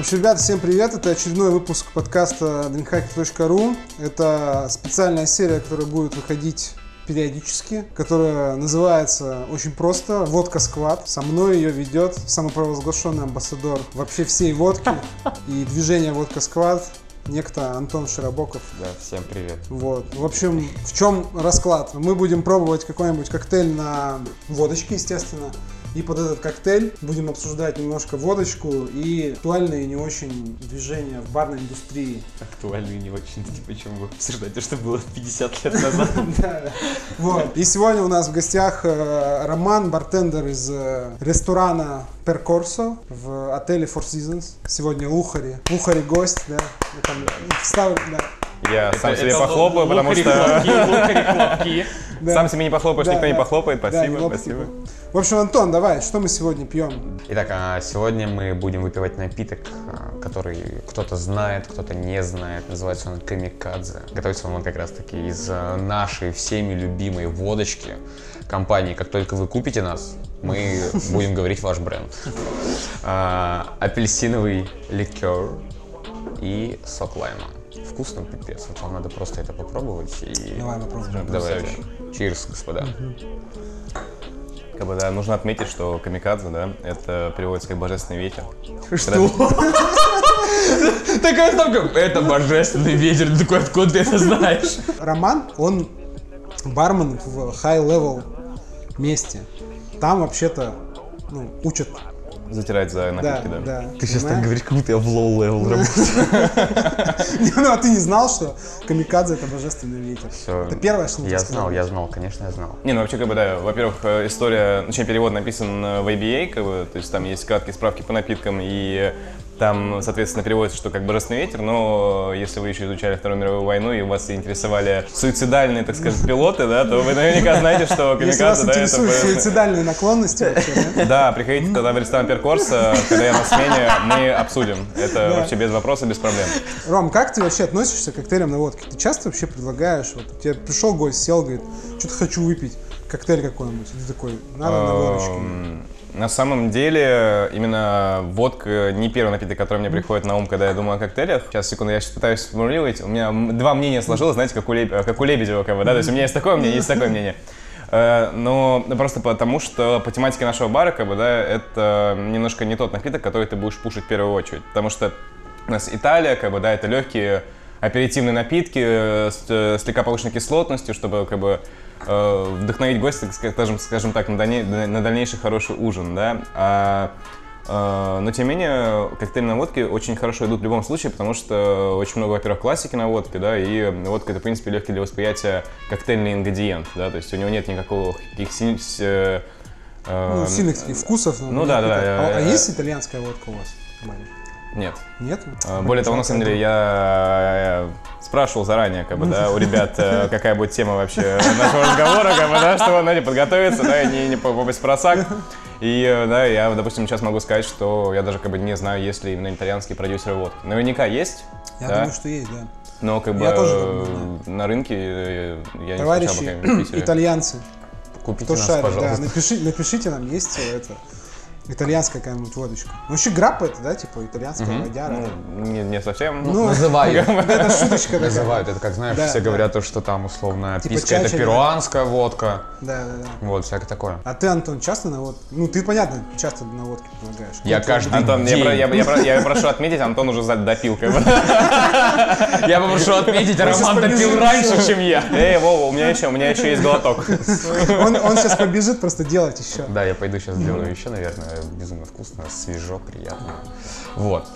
В общем, ребята, всем привет. Это очередной выпуск подкаста drinkhacker.ru. Это специальная серия, которая будет выходить периодически, которая называется очень просто «Водка Сквад». Со мной ее ведет самопровозглашенный амбассадор вообще всей водки и движения «Водка Сквад» некто Антон Широбоков. Да, всем привет. Вот. В общем, в чем расклад? Мы будем пробовать какой-нибудь коктейль на водочке, естественно. И под этот коктейль будем обсуждать немножко водочку и актуальные не очень движения в барной индустрии. Актуальные не очень, типа, чем вы обсуждаете, что было 50 лет назад. Вот. И сегодня у нас в гостях э, Роман, бартендер из э, ресторана Перкорсо в отеле Four Seasons. Сегодня Лухари. Лухари гость, да. Вставлю, да. Я сам себе похлопаю, потому что сам себе не похлопаешь, никто не похлопает. Спасибо, спасибо. В общем, Антон, давай, что мы сегодня пьем? Итак, а сегодня мы будем выпивать напиток, а, который кто-то знает, кто-то не знает. Называется он камикадзе. Готовится он как раз таки из а, нашей всеми любимой водочки компании. Как только вы купите нас, мы будем говорить ваш бренд. А, Апельсиновый ликер и сок лайма. Вкусно пипец. Вот вам надо просто это попробовать и... Давай попробуем. Давайте. Cheers, господа. Как бы, да, нужно отметить, что камикадзе, да, это переводится как божественный ветер. Такая ставка. Это божественный ветер. Ты такой, откуда ты это знаешь? Роман, он бармен в high-level месте. Там вообще-то ну, учат. Затирать за Да, напитки, да. да. Ты сейчас так говоришь, как будто я в low-level работаю. Ну, а ты не знал, что камикадзе это божественный ветер? Это первое, что Я знал, я знал, конечно, я знал. Не, ну вообще, как бы, да, во-первых, э, история, точнее, перевод написан э, в ABA, как бы, то есть там есть краткие справки по напиткам, и там, соответственно, переводится, что как божественный ветер, но если вы еще изучали Вторую мировую войну и вас интересовали суицидальные, так сказать, пилоты, да, то вы наверняка знаете, что камикадзе, да, это... суицидальные наклонности вообще, да? Да, приходите тогда в ресторан Перкорс, э, когда я на смене, мы обсудим. Это вообще без вопроса, без проблем. Ром, как ты вообще относишься к коктейлям на водке? Ты часто вообще предлагаешь, вот тебе пришел гость, сел, говорит, что-то хочу выпить, коктейль какой-нибудь, и ты такой, надо на водочке. На самом деле, именно водка не первый напиток, который мне приходит на ум, когда я думаю о коктейлях. Сейчас, секунду, я сейчас пытаюсь сформулировать. У меня два мнения сложилось, знаете, как у, Леб- э, как у Лебедева, как бы, да? То есть у меня есть такое мнение, есть такое мнение. Э, Но просто потому, что по тематике нашего бара, как бы, да, это немножко не тот напиток, который ты будешь пушить в первую очередь. Потому что у нас Италия, как бы, да, это легкие аперитивные напитки э, с э, слегка повышенной кислотностью, чтобы как бы э, вдохновить гостя, скажем, скажем так, на, дальней- на дальнейший хороший ужин, да. А, э, но тем не менее, коктейли на водке очень хорошо идут в любом случае, потому что очень много, во-первых, классики на водке, да, и водка это, в принципе, легкий для восприятия коктейльный ингредиент, да, то есть у него нет никакого каких си- с- э, Ну, сильных вкусов. ну да, да, напиток. да, А, а есть итальянская водка у вас? Маня? Нет. Нет? А, Более того, на самом деле, я э, спрашивал заранее, как бы, да, у ребят, э, какая будет тема вообще нашего разговора, как бы, да, чтобы, знаете, подготовиться, да, и не, не попасть в просак. И, э, да, я, допустим, сейчас могу сказать, что я даже, как бы, не знаю, есть ли именно итальянские продюсеры водки. Наверняка есть, Я да, думаю, что есть, да. но, как бы, Я тоже думаю, на рынке я не встречал Товарищи пока итальянцы, Купите кто нас, шарит, да, пожалуйста. напиши- напишите нам, есть это итальянская какая-нибудь водочка. Ну, вообще граппа это, да, типа итальянская водяра. Ну, не, не совсем. Ну, Называют. это шуточка такая. Называют. Это как, знаешь, все говорят, то, что там условно Типа писка это перуанская водка. Да, да, да. Вот, всякое такое. А ты, Антон, часто на водке? Ну, ты, понятно, часто на водке предлагаешь. Я каждый Антон, я, прошу отметить, Антон уже допил. Я попрошу отметить, Роман допил раньше, чем я. Эй, Вова, у меня еще, у меня еще есть глоток. Он, он сейчас побежит просто делать еще. Да, я пойду сейчас сделаю еще, наверное, безумно вкусно, свежо, приятно. Вот.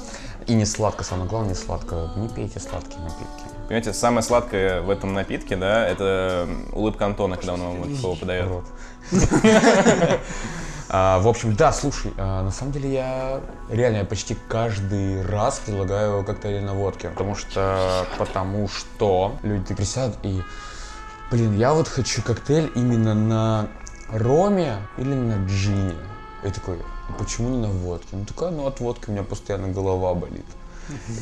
И не сладко, самое главное, не сладко. Не пейте сладкие напитки. Понимаете, самое сладкое в этом напитке, да, это улыбка Антона, когда он вам слово подает. А, в общем, да, слушай, а, на самом деле я реально я почти каждый раз предлагаю коктейли на водке, потому что, потому что люди такие сядут и, блин, я вот хочу коктейль именно на роме или на джине. И такой, «Ну, почему не на водке? Ну такая, ну от водки у меня постоянно голова болит.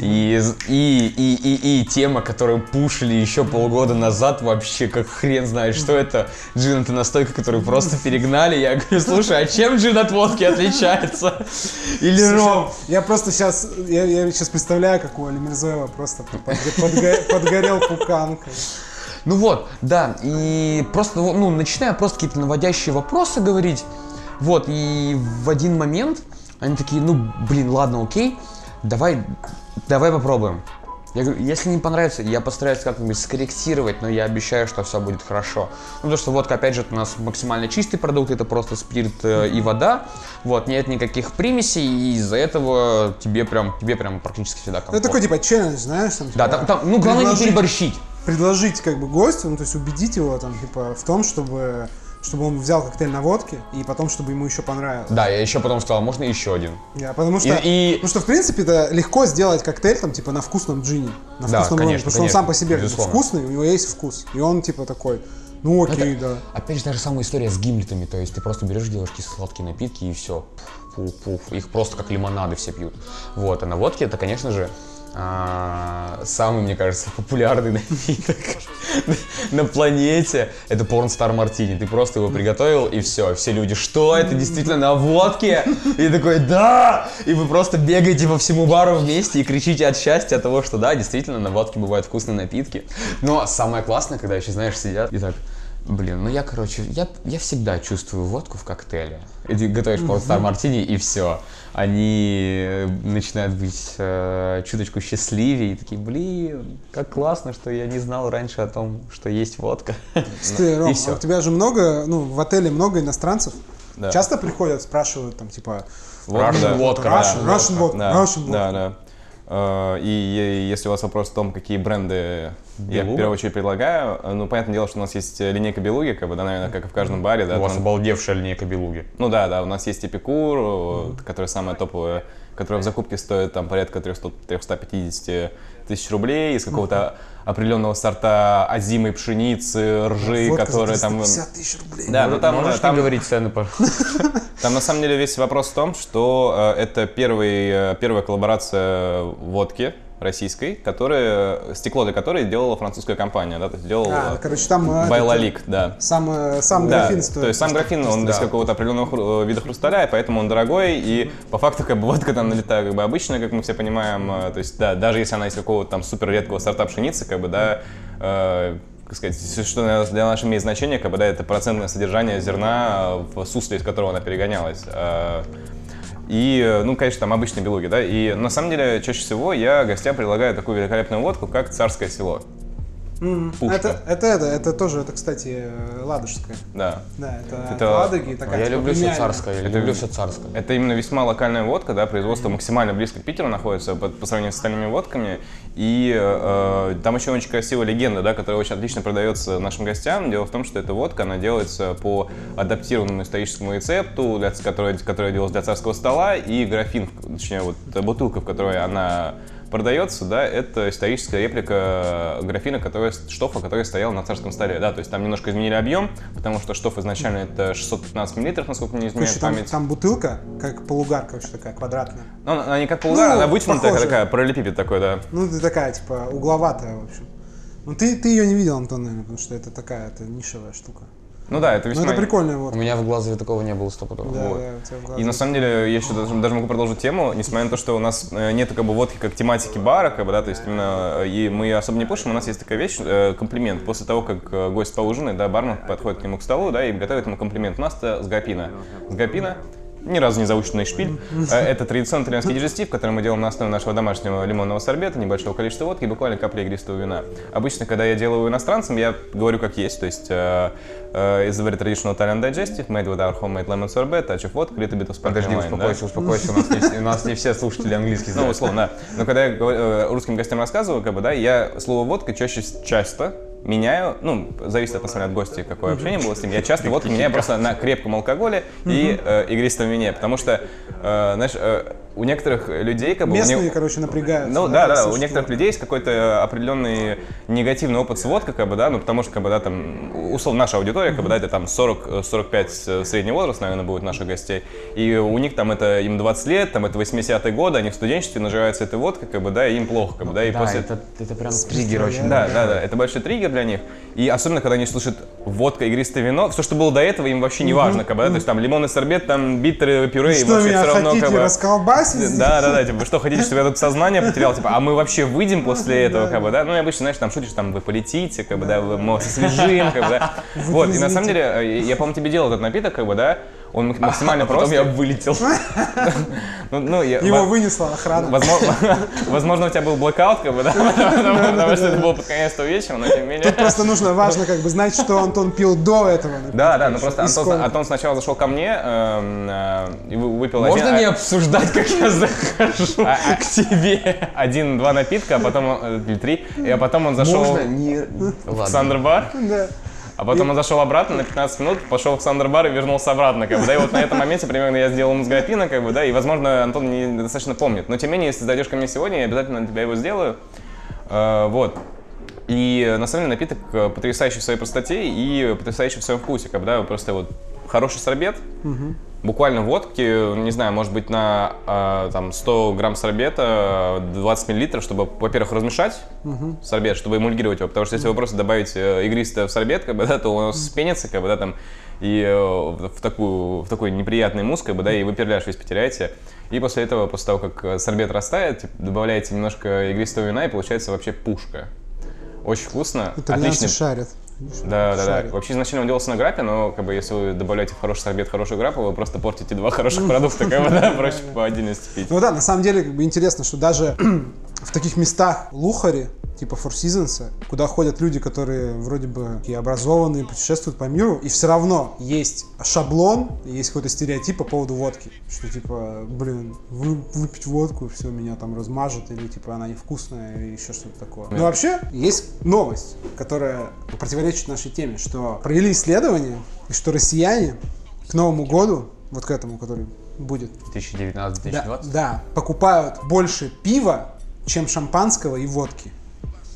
И, и, и, и, и тема, которую пушили еще полгода назад, вообще как хрен знает, что это. Джин это настойка, которую просто перегнали. Я говорю, слушай, а чем джин от водки отличается? Или ром? Я просто сейчас, я, я сейчас представляю, как у Али Мирзоева просто подго- подгорел пуканкой. Ну вот, да, и просто, ну, начиная просто какие-то наводящие вопросы говорить, вот, и в один момент они такие, ну, блин, ладно, окей, давай, давай попробуем. Я говорю, если не понравится, я постараюсь как-нибудь скорректировать, но я обещаю, что все будет хорошо. Ну, потому что водка, опять же, у нас максимально чистый продукт, это просто спирт э, и вода, вот, нет никаких примесей, и из-за этого тебе прям, тебе прям практически всегда Ну, комфортно. это такой, типа, челлендж, знаешь, там, Да, типа, там, там, ну, главное не переборщить. предложить как бы гостю, ну то есть убедить его там типа в том, чтобы чтобы он взял коктейль на водке и потом чтобы ему еще понравилось. Да, я еще потом сказал, можно еще один. Я, потому что, И- и- потому что в принципе это легко сделать коктейль там типа на вкусном джине, на Да, вкусном конечно, потому что он сам по себе бы безусловно. вкусный, у него есть вкус, и он типа такой, ну окей, да. Опять же, та же самая история с гимлетами, то есть ты просто берешь, делаешь кисло-сладкие напитки и все, пуф-пуф, их просто как лимонады все пьют. Вот, а на водке это, конечно же, а, самый, мне кажется, популярный напиток на планете. Это порнстар мартини. Ты просто его приготовил и все. Все люди, что это действительно на водке? И такой, да! И вы просто бегаете по всему бару вместе и кричите от счастья от того, что да, действительно на водке бывают вкусные напитки. Но самое классное, когда еще, знаешь, сидят и так, Блин, ну я, короче, я, я всегда чувствую водку в коктейле. И ты готовишь порнстар мартини, и все. Они э, начинают быть э, чуточку счастливее, и такие, блин, как классно, что я не знал раньше о том, что есть водка. Ты, Ром, И всё. а у тебя же много, ну, в отеле много иностранцев. Да. Часто приходят, спрашивают там, типа, Russian да. водка, Russian, водка, Да, да, И е- если у вас вопрос в том, какие бренды я в Белуга? первую очередь предлагаю, э, ну, понятное дело, что у нас есть э, линейка Белуги, как бы, да, наверное, как и в каждом баре, да. У вас там- обалдевшая линейка белуги. Ну да, да, у нас есть Эпикур, э, которая самая топовая, которая в закупке стоит там порядка 300-350 тысяч рублей из какого-то определенного сорта озимой пшеницы, ржи, Водка за которые там... 350 тысяч рублей. Да, ну там, Можешь там, говорить цены, пожалуйста? там на самом деле весь вопрос в том, что э, это первый, э, первая коллаборация водки российской, которая, стекло для которой делала французская компания, да, то есть делал А, короче, там э, Байлалик, да. сам, э, сам Да, графин стоит. то есть сам графин, он из да. какого-то определенного э, вида хрусталя, и поэтому он дорогой, и по факту как бы водка там налетая как бы обычная, как мы все понимаем, то есть да, даже если она из какого-то там супер редкого сорта пшеницы, как бы, да, э, как сказать, что для нас имеет значение, как бы, да, это процентное содержание зерна в сусле, из которого она перегонялась. И, э, ну, конечно, там обычные белуги, да. И на самом деле, чаще всего я гостям предлагаю такую великолепную водку, как царское село. М, пушка. Это, это, это, это тоже, это, кстати, э, ладожская. Да. Да, это, Это- Ладоги, такая Я типа люблю все царское, я люблю все царское. Это именно весьма локальная водка, да, производство максимально близко к Питеру находится по, по сравнению с остальными водками. И э, там еще очень красивая легенда, да, которая очень отлично продается нашим гостям. Дело в том, что эта водка, она делается по адаптированному историческому рецепту, для, который, который делался для царского стола, и графин, точнее, вот э, бутылка, в которой она продается, да, это историческая реплика графина, который, штофа, который стоял на царском столе, да, то есть там немножко изменили объем, потому что штоф изначально это 615 миллилитров, насколько мне изменяет Слушай, там, память. там бутылка, как полугарка, вообще такая квадратная. Ну, она не как полугар, Ну, она вытянутая, похоже. такая, параллелепипед такой, да. Ну, ты такая, типа, угловатая, в общем. Ну, ты, ты ее не видел, Антон, наверное, потому что это такая, это нишевая штука. Ну да, это Ну, весьма... это прикольная У водка. меня в глазове такого не было стопудово. Да, вот. да, у тебя в И на самом деле, я еще даже, даже могу продолжить тему, несмотря на то, что у нас э, нет как бы водки как тематики бара, как бы, да, то есть именно, э, и мы особо не пушим, у нас есть такая вещь, э, комплимент. После того, как гость поужинает, да, бармен подходит к нему к столу, да, и готовит ему комплимент. У нас это с гапина. С гапина ни разу не заученный шпиль. Э, Это традиционный итальянский дижестив, который мы делаем на основе нашего домашнего лимонного сорбета, небольшого количества водки и буквально капли игристого вина. Обычно, когда я делаю иностранцам, я говорю как есть, то есть э, э, a very traditional Italian digestive, made with our homemade lemon sorbet, touch of vodka, little bit of sparkling Подожди, wine, да. успокойся, успокойся, у нас не все- у нас не все слушатели английский Ну, знают. условно, да. Но когда я говорю, э, русским гостям рассказываю, как бы, да, я слово водка чаще часто меняю, ну, зависит от, на самом деле, от гостя, какое общение было с ним. Я часто водку меняю просто на крепком алкоголе и э, игристом вине, потому что, э, знаешь, э, у некоторых людей как бы... у Местные, них- короче, напрягаются. Ну да, да, у слушать некоторых людей есть какой-то определенный негативный опыт с водкой, как бы, да, ну потому что, как бы, да, там, условно, наша аудитория, как бы, да, это там 40-45 средний возраст, наверное, будет наших гостей, и у них там это, им 20 лет, там, это 80-е годы, они в студенчестве нажираются этой водкой, как бы, да, и им плохо, как бы, да, и да, после... это, это прям триггер очень. Да, да, да, это большой триггер для них. И особенно, когда они слышат водка, игристое вино, все, что было до этого, им вообще не важно, как бы, да, то есть там лимонный сорбет, там битеры, пюре, им Что, вообще все равно, как бы... расколбасить? здесь? Да, да, да, типа, вы что хотите, чтобы я тут сознание потерял, типа, а мы вообще выйдем после этого, как бы, да, ну и обычно, знаешь, там шутишь, там, вы полетите, как бы, да, мы освежим, как бы, да, вот, и на самом деле, э, я, по-моему, тебе делал этот напиток, как бы, да, он мак- максимально Потом просто. я вылетел. Ну, ну, Его вынесла охрана. Возможно, у тебя был блэкаут, как бы, да, потому что это было под конец того вечера, но тем не менее. Тут просто нужно, важно как бы знать, что Антон пил до этого. Да, да, ну просто Антон, сначала зашел ко мне эм, э, и вы- выпил Можно один, не а- обсуждать, как я захожу А- а- к тебе? один-два напитка, а потом он- э, или три, и а потом он зашел Можно не... в Ладно. Сандер бар, Да. А потом он зашел обратно на 15 минут, пошел в Сандер бар и вернулся обратно, как бы, да, и вот на этом моменте примерно я сделал графина, как бы, да, и, возможно, Антон не достаточно помнит, но тем не менее, если зайдешь ко мне сегодня, я обязательно тебя его сделаю, Э, вот. И на самом деле напиток э, потрясающий в своей простоте и потрясающий в своем вкусе, как бы, да, просто вот хороший сорбет, буквально водки, не знаю, может быть на э, там 100 грамм сорбета, э, 20 миллилитров, чтобы, во-первых, размешать сорбет, чтобы эмульгировать его, потому что если вы просто добавите э, игристое в сорбет, как бы, да, то он спенится, как бы, да, там, и э, в, такую, в такой неприятный мусс, как бы, да, и вы перляж весь потеряете. И после этого, после того, как э, сорбет растает, добавляете немножко игристого вина, и получается вообще пушка. Очень вкусно, Итальянцы отличный шарят. Да, да, да. Шарит. Вообще изначально он делался на грапе, но как бы если вы добавляете в хороший сорбет хорошую грапу, вы просто портите два хороших продукта, как бы, да, проще по отдельности пить. Ну да, на самом деле как бы интересно, что даже в таких местах Лухари, типа Four Seasons, куда ходят люди, которые вроде бы такие образованные, путешествуют по миру, и все равно есть шаблон, и есть какой-то стереотип по поводу водки. Что типа, блин, вы, выпить водку, все, меня там размажет, или типа она невкусная, или еще что-то такое. Но вообще есть новость, которая противоречит нашей теме, что провели исследование, и что россияне к Новому году, вот к этому, который будет да, 2019-2020? да, покупают больше пива, чем шампанского и водки.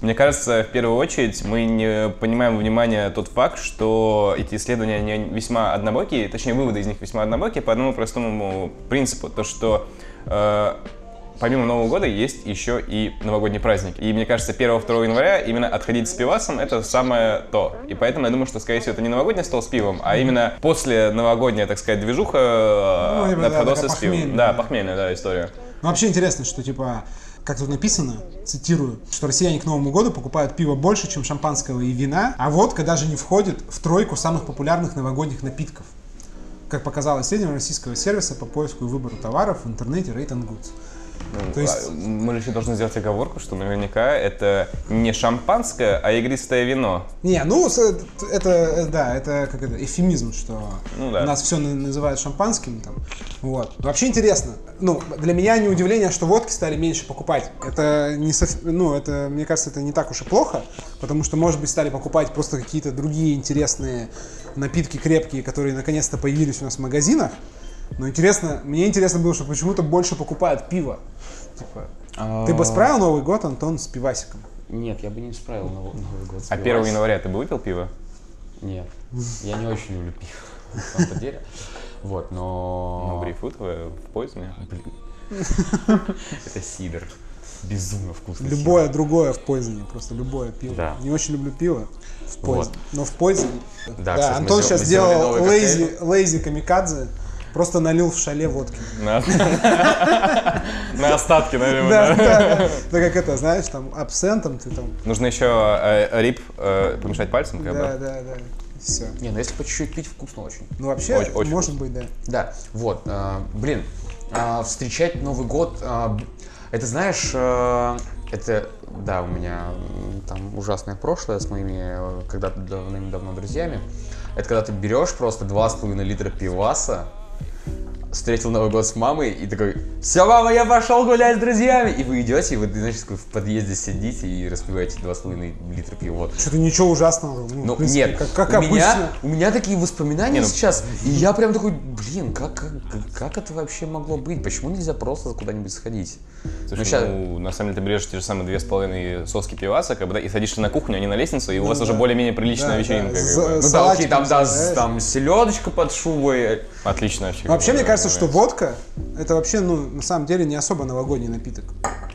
Мне кажется, в первую очередь мы не понимаем внимания тот факт, что эти исследования они весьма однобокие, точнее выводы из них весьма однобокие по одному простому принципу, то что э, помимо Нового года есть еще и новогодний праздник. И мне кажется, 1-2 января именно отходить с пивасом это самое то. И поэтому я думаю, что, скорее всего, это не новогодний стол с пивом, а именно после новогодняя, так сказать, движуха Ну, именно, да, с пивом. Да, похмельная, да, история. Но вообще интересно, что типа, как тут написано, цитирую, что россияне к Новому году покупают пиво больше, чем шампанского и вина, а водка даже не входит в тройку самых популярных новогодних напитков. Как показало исследование российского сервиса по поиску и выбору товаров в интернете Rate Goods. То есть- А, Мы еще должны сделать оговорку, что наверняка это не шампанское, а игристое вино. Не, ну это, э, да, это как это эфемизм, что Ну да. нас все называют шампанским там. Вот. Вообще интересно. Ну, для меня не удивление, что водки стали меньше покупать. Это не сов- ну, это, мне кажется, это не так уж и плохо, потому что, может быть, стали покупать просто какие-то другие интересные напитки крепкие, которые наконец-то появились у нас в магазинах. Но интересно, мне интересно было, что почему-то больше покупают пиво. Типа, ты бы справил Новый год, Антон, с пивасиком? Нет, я бы не справил Новый, Новый год. с А 1 пивасом. января ты бы выпил пиво? Нет, я не очень люблю пиво, на самом деле. Вот, но... Ну, грейпфрутовое в поизне. Это сидр. Безумно вкусный Любое другое в пойзоне, просто любое пиво. Да. Не очень люблю пиво в Вот. пойзоне. Но в пойзоне. Да, кстати, мы Антон сейчас сделал лейзи, лейзи камикадзе, просто налил в шале водки. На остатки, наверное. Да, да. как это, знаешь, там абсентом ты там. Нужно еще э, рип э, помешать пальцем, как Да, бы. да, да. Все. Не, ну если по чуть-чуть пить, вкусно очень. Ну вообще, Очень- очень может быть, да. Да, вот, а, блин, встречать Новый год, это знаешь, это, да, у меня там ужасное прошлое с моими э, когда-то давным-давно друзьями. Это когда ты берешь просто 2,5 литра пиваса, встретил Новый год с мамой и такой, все, мама, я пошел гулять с друзьями. И вы идете, и вы, значит, в подъезде сидите и распиваете 2,5 литра пива. Что-то ничего ужасного. Ну, Ну, принципе, нет, как, как у, обычно. меня, у меня такие воспоминания Не, ну- сейчас, и я прям такой, блин, как, как- как это вообще могло быть? Почему нельзя просто куда-нибудь сходить? Слушай, Ну, ща- ну, на самом деле ты берешь те же самые две с половиной соски пиваса, как бы, да, и садишься на кухню, а не на лестницу, и у вас Ну уже да. более-менее приличная Да, вечеринка. да. как За- бы. Ну да, окей, там, да, там селедочка под шубой. Отлично вообще. Вообще, как мне кажется, что водка это вообще, ну, на самом деле, не особо новогодний напиток.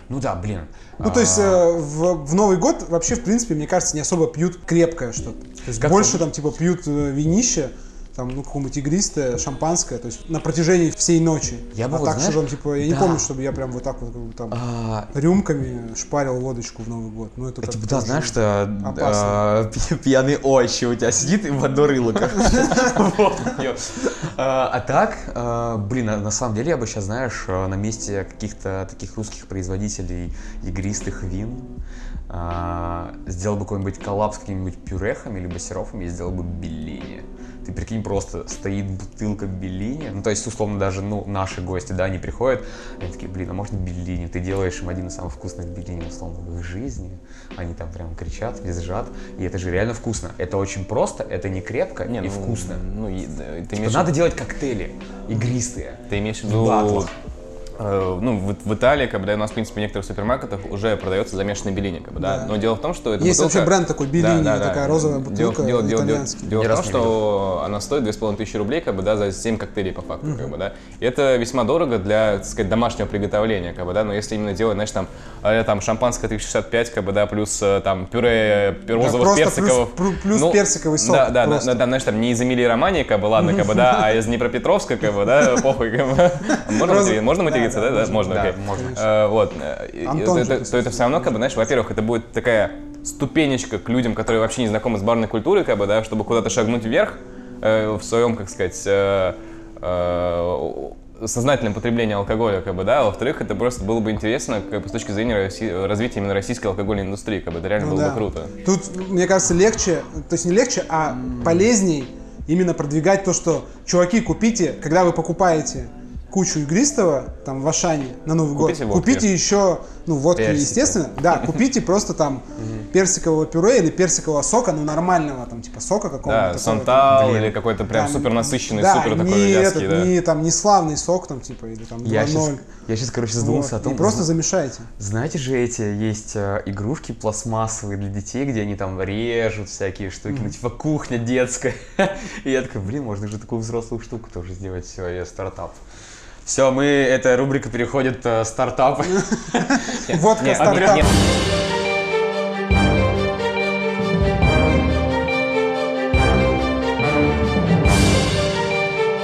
Ну да, блин. Ну, то есть э, в, в Новый год вообще, в принципе, мне кажется, не особо пьют крепкое что-то. То есть Как больше там, типа, пьют э, винище, там, ну, какое-нибудь игристое, шампанское, то есть на протяжении всей ночи. Я бы а вот, так, знаешь, что там, типа, я не да. помню, чтобы я прям вот так вот, как бы, там, А, рюмками шпарил водочку в Новый год. Ну, это как Типа, да, знаешь, что а, пьяный отче у тебя сидит и в одно рыло. как-. А а так, а, блин, а на самом деле я бы сейчас, знаешь, а, на месте каких-то таких русских производителей игристых вин а, сделал бы какой-нибудь коллапс с какими-нибудь пюрехами либо сиропами и сделал бы беллини. Ты прикинь, просто стоит бутылка беллини. Ну, то есть, условно, даже, ну, наши гости, да, они приходят, они такие, блин, а можно беллини? Ты делаешь им один из самых вкусных беллини, условно, в их жизни. Они там прям кричат, визжат, и это же реально вкусно. Это очень просто, это не крепко Не, и ну, вкусно. Ну, и- да, ты Типа, имеешь, надо делать коктейли игристые. ты имеешь в виду... э, ну, в, в Италии, как бы, да, у нас, в принципе, в некоторых супермаркетах уже продается замешанный беллини, как бы, да. Да. Но дело в том, что эта Есть бутылка... вообще бренд такой, Беллини, такая розовая Дело- бутылка, Дело, дело, дело, дело в том, что она стоит 2500 рублей, как бы, да, за 7 коктейлей по факту, как бы, да. И это весьма дорого для, так сказать, домашнего приготовления, как бы, да, но если именно делать, знаешь, там, э, там шампанское 365, как бы, да, плюс э, там пюре пюре Да, персиков. плюс- плюс персиковый сок, Да, да, да, да, да, знаешь, там не из Эмилии Романии, как бы, ладно, как бы, да, а из Днепропетровска, как бы, да, похуй, как бы. Можно Розов- можно да, да, можно, Да, окей. можно. Э, Вот. э, Антон это- же, То это все равно, как бы, знаешь, во-первых, это будет такая ступенечка к людям, которые вообще не знакомы с барной культурой, как бы, да, чтобы куда-то шагнуть вверх э, в своем, как сказать, э, э, сознательном потреблении алкоголя, как бы, да, а во-вторых, это просто было бы интересно как бы, с точки зрения Росси- развития именно российской алкогольной индустрии, как бы, это реально Ну было да. бы круто. Тут, мне кажется, легче, то есть не легче, а полезней именно продвигать то, что, чуваки, купите, когда вы покупаете кучу игристого, там, в Ашане на Новый Купите год, водки. купите еще, ну, водки, Персика. естественно, да, купите просто там персикового пюре или персикового сока, ну, нормального, там, типа, сока какого-то. Да, сантал или какой-то прям супер насыщенный, да, супер такой не вязкий, этот, да. не, там, не славный сок, там, типа, или там 2-0. Я сейчас, я сейчас, короче, задумался Вот, о том, и просто замешайте. Знаете же эти есть э, игрушки пластмассовые для детей, где они там режут всякие штуки, ну типа кухня детская. И я такой, блин, можно же такую взрослую штуку тоже сделать. Все, я стартап. Все, мы, эта рубрика переходит э, стартап. Водка стартап.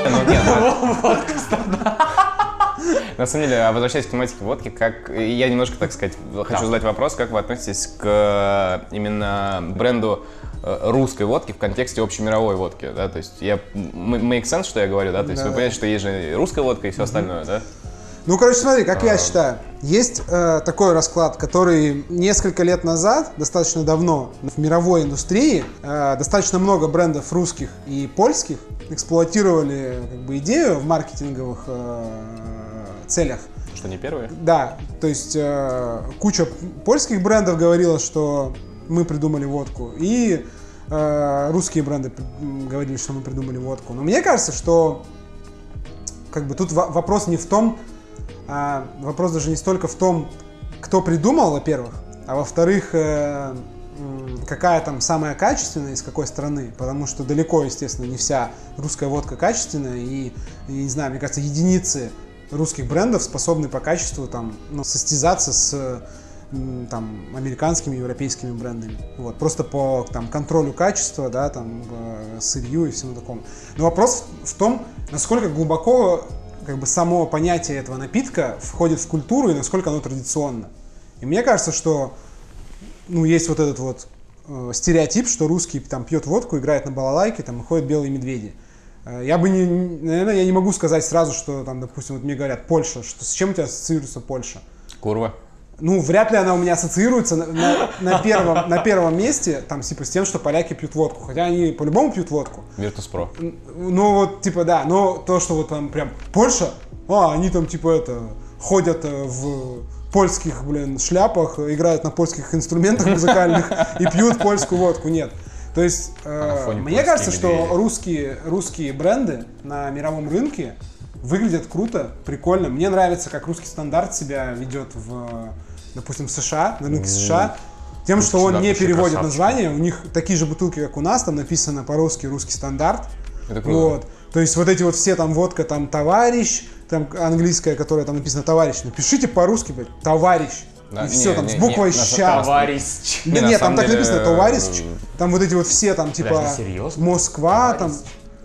Ну, нет, ну, На самом деле, а возвращаясь к тематике водки, как я немножко, так сказать, хочу задать вопрос, как вы относитесь к э, именно бренду русской водки в контексте общемировой водки, да, то есть я make sense, что я говорю, да, то есть Да. вы понимаете, что есть же русская водка и все остальное, да? Ну, короче, смотри, как я считаю, есть э, такой расклад, который несколько лет назад, достаточно давно, в мировой индустрии э, достаточно много брендов русских и польских эксплуатировали как бы, идею в маркетинговых э, целях. Что не первые? Да, то есть э, куча польских брендов говорила, что мы придумали водку, и э, русские бренды говорили, что мы придумали водку. Но мне кажется, что как бы тут во- вопрос не в том, а, вопрос даже не столько в том, кто придумал, во-первых, а во-вторых, э, какая там самая качественная из какой страны, потому что далеко, естественно, не вся русская водка качественная, и, и, не знаю, мне кажется, единицы русских брендов способны по качеству там ну, состязаться с там американскими, европейскими брендами. Вот просто по там контролю качества, да, там э, сырью и всему такому. Но вопрос в том, насколько глубоко как бы само понятие этого напитка входит в культуру и насколько оно традиционно. И мне кажется, что ну, есть вот этот вот э, стереотип, что русский там пьет водку, играет на балалайке, там и ходят белые медведи. Э, Я бы не, наверное, я не могу сказать сразу, что там, допустим, вот мне говорят Польша, что с чем у тебя ассоциируется Польша? Курва. Ну, вряд ли она у меня ассоциируется на, на- на первом, на первом месте, там, типа, с тем, что поляки пьют водку. Хотя они по-любому пьют водку. Virtus.pro. Ну, вот, типа, да, но то, что вот там прям Польша, а, они там, типа, это, ходят э, в польских, блин, шляпах, играют на польских инструментах музыкальных и пьют польскую водку, нет. То есть, э, А мне кажется, что медведи. русские, русские бренды на мировом рынке выглядят круто, прикольно. Мне нравится, как русский стандарт себя ведет в, допустим, в США, на рынке США. Тем, что он не переводит название, у них такие же бутылки, как у нас, там написано по-русски русский стандарт. Это круто. Вот. То есть вот эти вот все там водка, там товарищ, там английская, которая там написано товарищ. Напишите по-русски, блядь, товарищ. Да, и все, не, там не, с буквой ща. Товарищ. Да нет, там так написано товарищ. Там вот эти вот все там типа? Москва, там.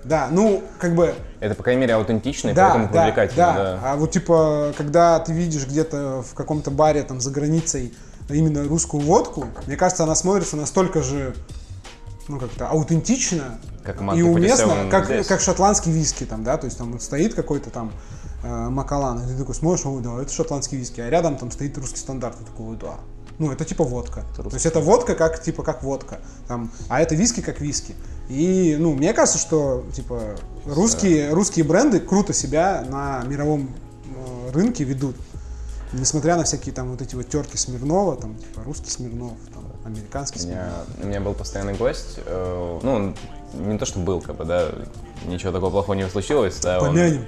Да, ну, как бы, Это, по крайней мере, аутентично и да, поэтому да, привлекательно. да. да. А вот типа, когда ты видишь где-то в каком-то баре там за границей именно русскую водку, мне кажется, она смотрится настолько же, ну как-то аутентично Как и уместно, 47 как, здесь. как шотландский виски там, да, то есть там вот стоит какой-то там э, Макалан, и ты такой смотришь, ой, да, это шотландский виски, а рядом там стоит русский стандарт, ты такой, ой, да. Ну, это типа водка. То есть это водка как, типа, как водка. Там, а это виски как виски. И, ну, мне кажется, что, типа, русские, русские бренды круто себя на мировом э, рынке ведут. Несмотря на всякие там вот эти вот терки Смирнова, там, типа, русский Смирнов, там, американский У меня, Смирнов. у меня был постоянный гость, э, ну, он не то, что был, как бы, да, ничего такого плохого не случилось, да, Помянем.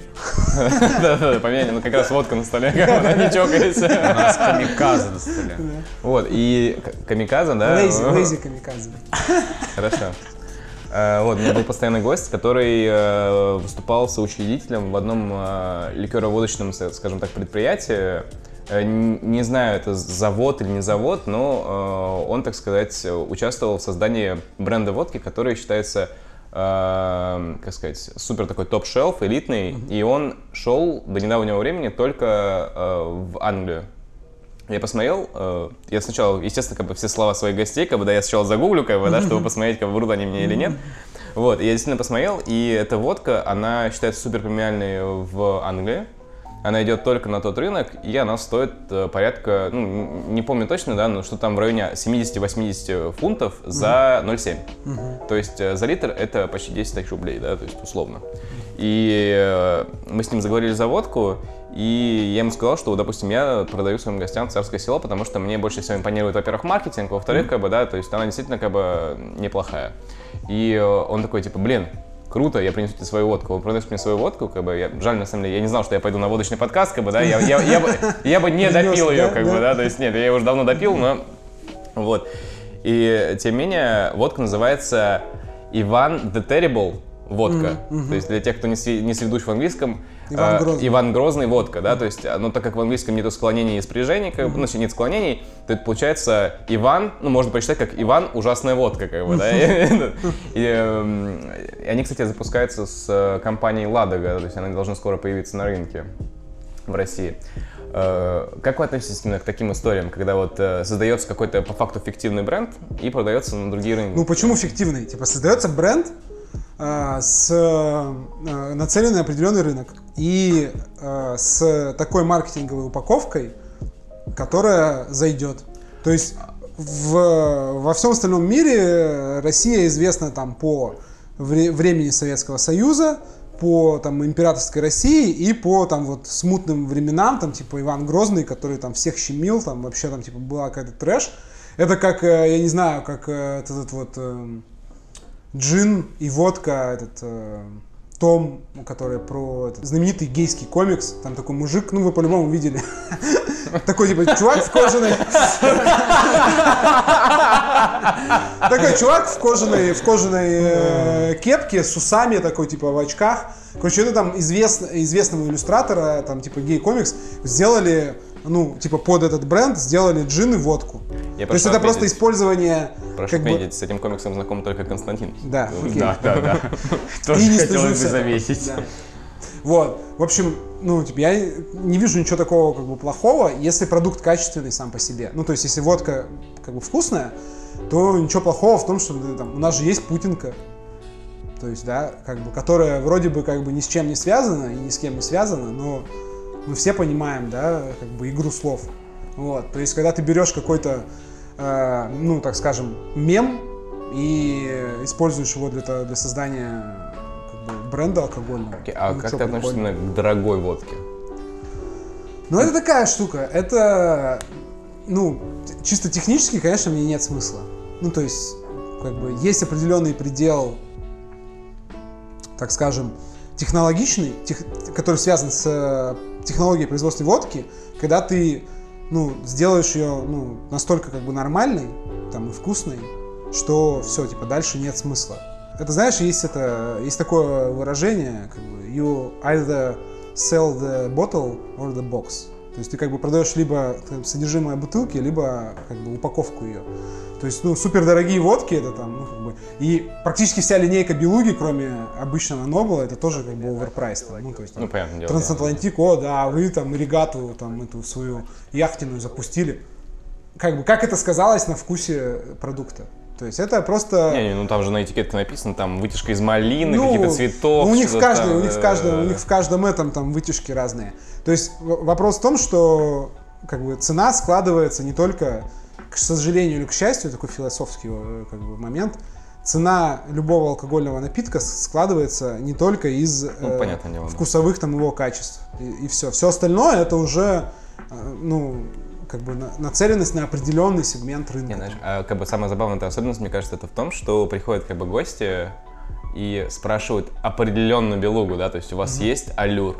Да-да-да, помянем, ну, как раз водка на столе, как бы, не чокались. У нас камикадзе на столе. Вот, и Камиказа, да? Лейзи, лейзи камикадзе. Хорошо. Э, Вот, у меня был постоянный гость, который э, выступал соучредителем в одном э, ликероводочном, скажем так, предприятии. Не знаю, это завод или не завод, но он, так сказать, участвовал в создании бренда водки, который считается, э, как сказать, супер такой топ-шелф, элитный, и он шел до недавнего времени только э, в Англию. Я посмотрел, э, я сначала, естественно, как бы все слова своих гостей, как бы, да, я сначала загуглю, как бы, да, чтобы посмотреть, как бы, врут они мне или нет. Вот, я действительно посмотрел, и эта водка, она считается супер премиальной в Англии. Она идет только на тот рынок, и она стоит э, порядка, ну, не помню точно, да, но что там в районе 70-80 фунтов за 0,7. То есть э, за литр это почти 10 тысяч рублей, да, то есть условно. И э, мы с ним заговорили за водку, и я ему сказал, что, допустим, я продаю своим гостям царское село, потому что мне больше всего импонирует, во-первых, маркетинг, во-вторых, как бы, да, то есть она действительно как бы неплохая. И он такой, типа, блин, круто, я принесу тебе свою водку. Принес мне свою водку, как бы, я, жаль, на самом деле, я не знал, что я пойду на водочный подкаст, как бы, да, я, я, я, бы, я бы не допил ее, как бы, да. то есть, нет, я ее уже давно допил, но, вот. И, тем не менее, водка называется Иван the Terrible водка. То есть для тех, кто не, не в английском, Иван э, Грозный. Иван Грозный водка, да, то есть, э, ну, так как в английском нету склонений и спряжений, как бы, ну, нет склонений, то это получается Иван, ну, можно прочитать как Иван ужасная водка, как бы, да. И, эм, и они, кстати, запускаются с э, компанией Ладога, то есть они должны скоро появиться на рынке в России. Э, Как вы относитесь именно к таким историям, когда вот э, создается какой-то по факту фиктивный бренд и продается на другие рынки? Ну почему фиктивный? Типа создается бренд а, с а, нацеленный на определенный рынок и а, с такой маркетинговой упаковкой, которая зайдет. То есть в, во всем остальном мире Россия известна там по вре- времени Советского Союза, по там императорской России и по там вот смутным временам, там типа Иван Грозный, который там всех щемил, там вообще там типа была какая-то трэш. Это как, э, я не знаю, как э, этот, этот вот эм, джин и водка, этот э, том, который про этот знаменитый гейский комикс. Там такой мужик, ну вы по-любому видели. Такой типа чувак в кожаной. Такой чувак в кожаной, в кожаной э, кепке с усами, такой типа в очках. Короче, это там известно, известного иллюстратора, там типа гей-комикс, сделали, ну, типа под этот бренд сделали джин и водку. Я То есть это просто отметить- использование Прошу как бы- с этим комиксом знаком только Константин. Да, окей. Да, да, да. Тоже не хотелось бы заметить. Вот, в общем, ну, типа, я не вижу ничего такого, как бы, плохого, если продукт качественный сам по себе. Ну, то есть, если водка, как бы, вкусная, то ничего плохого в том, что ну, там, у нас же есть путинка, то есть, да, как бы, которая вроде бы, как бы, ни с чем не связана и ни с кем не связана, но мы все понимаем, да, как бы, игру слов. Вот, то есть, когда ты берешь какой-то, э, ну, так скажем, мем и используешь его для, для создания как бы, бренда алкогольного. Окей, А ну, как ты относишься прикольно. именно к дорогой водке? Ну, это такая штука. Это, ну, чисто технически, конечно, мне нет смысла. Ну, то есть, как бы, есть определенный предел, так скажем, технологичный, тех- который связан с технологией производства водки, когда ты, ну, сделаешь ее, ну, настолько, как бы, нормальной, там, и вкусной, что все, типа, дальше нет смысла. Это, знаешь, есть это, есть такое выражение, как бы, you either sell the bottle or the box. То есть ты как бы продаешь либо там, содержимое бутылки, либо как бы упаковку ее. То есть, ну, супер дорогие водки это там, ну, как бы, и практически вся линейка Белуги, кроме обычного Нобла, это тоже как бы оверпрайс. Ну, то есть, там, Ну, понятное дело. Трансатлантик, о, да, вы там регату, там, эту свою яхтенную запустили. Как бы, как это сказалось на вкусе продукта? То есть это просто... Не, не, ну там же на этикетке написано, там вытяжка из малины, Ну, каких-то цветов. ну, у них в каждой, там, у них в каждом, у э, них в каждом этом там вытяжки разные. То есть вопрос в том, что как бы цена складывается не только, к сожалению или к счастью, такой философский э, как бы момент. Цена любого алкогольного напитка складывается не только из Ну, э, понятное дело, да. вкусовых там его качеств и, все. Все остальное это уже ну как бы на- нацеленность на определенный сегмент рынка. Не, знаешь, а как бы самая забавная эта особенность, мне кажется, это в том, что приходят как бы гости и спрашивают определенную белугу, да, то есть у вас есть аллюр?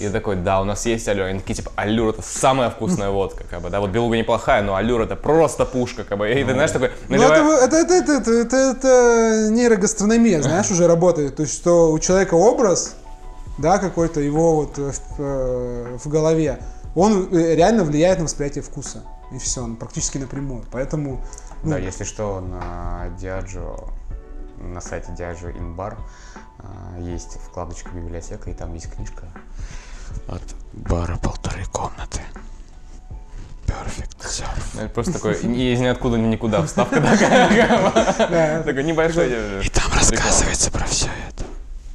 И такой, да, у нас есть аллюр. Они такие, типа, аллюр это самая вкусная водка, как бы, да, вот белуга неплохая, но аллюр это просто пушка, как бы. И ты знаешь, такой, Ну, наливая- это, это, это, это, это, это нейрогастрономия, знаешь, уже работает. То есть, что у человека образ, да, какой-то его вот в, э, в голове, он э, реально влияет на восприятие вкуса. И все, практически напрямую. Поэтому, ну, Да, если что, на Diageo, на сайте Diageo InBar а, есть вкладочка библиотека, и там есть книжка от бара полторы комнаты. Perfect Surf. Это Просто такой из ниоткуда никуда вставка такая. Такой небольшой. И там рассказывается про все это.